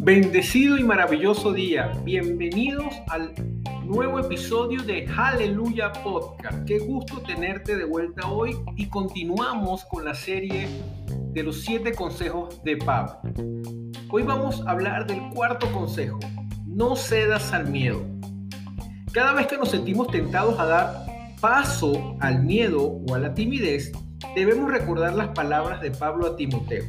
Bendecido y maravilloso día. Bienvenidos al nuevo episodio de Aleluya Podcast. Qué gusto tenerte de vuelta hoy y continuamos con la serie de los siete consejos de Pablo. Hoy vamos a hablar del cuarto consejo. No cedas al miedo. Cada vez que nos sentimos tentados a dar paso al miedo o a la timidez, debemos recordar las palabras de Pablo a Timoteo.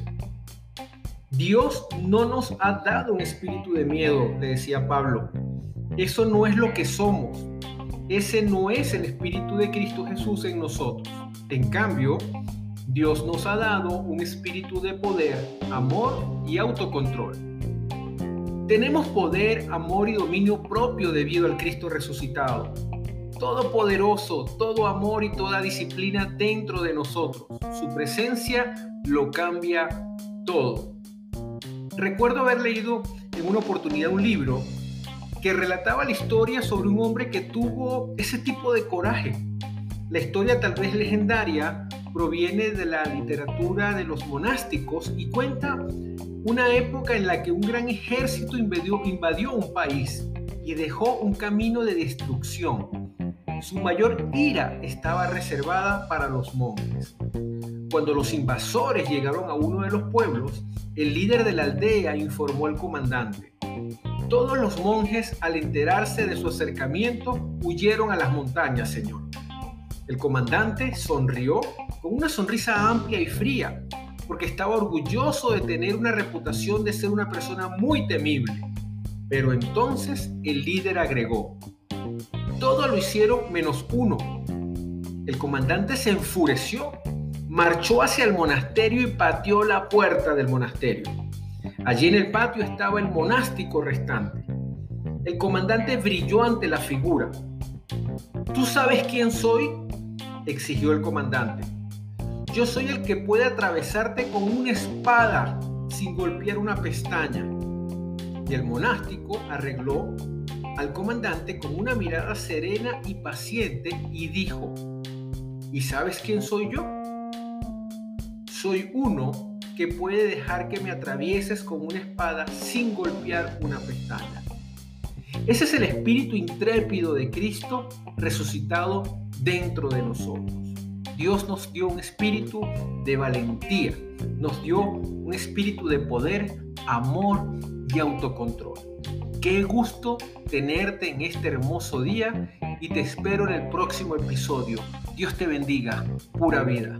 Dios no nos ha dado un espíritu de miedo, le decía Pablo. Eso no es lo que somos. Ese no es el espíritu de Cristo Jesús en nosotros. En cambio, Dios nos ha dado un espíritu de poder, amor y autocontrol. Tenemos poder, amor y dominio propio debido al Cristo resucitado. Todopoderoso, todo amor y toda disciplina dentro de nosotros. Su presencia lo cambia todo. Recuerdo haber leído en una oportunidad un libro que relataba la historia sobre un hombre que tuvo ese tipo de coraje. La historia tal vez legendaria proviene de la literatura de los monásticos y cuenta una época en la que un gran ejército invadió, un país y dejó un camino de destrucción. Su mayor ira estaba reservada para los monjes. Cuando los invasores llegaron a uno de los pueblos, el líder de la aldea informó al comandante. Todos los monjes, al enterarse de su acercamiento, huyeron a las montañas, señor. El comandante sonrió con una sonrisa amplia y fría, porque estaba orgulloso de tener una reputación de ser una persona muy temible. Pero entonces el líder agregó, todo lo hicieron menos uno. El comandante se enfureció marchó hacia el monasterio y pateó la puerta del monasterio. Allí en el patio estaba el monástico restante. El comandante brilló ante la figura. ¿Tú sabes quién soy? exigió el comandante. Yo soy el que puede atravesarte con una espada sin golpear una pestaña. Y el monástico arregló al comandante con una mirada serena y paciente y dijo, ¿y sabes quién soy yo? Soy uno que puede dejar que me atravieses con una espada sin golpear una pestaña. Ese es el espíritu intrépido de Cristo resucitado dentro de nosotros. Dios nos dio un espíritu de valentía, nos dio un espíritu de poder, amor y autocontrol. Qué gusto tenerte en este hermoso día y te espero en el próximo episodio. Dios te bendiga, pura vida.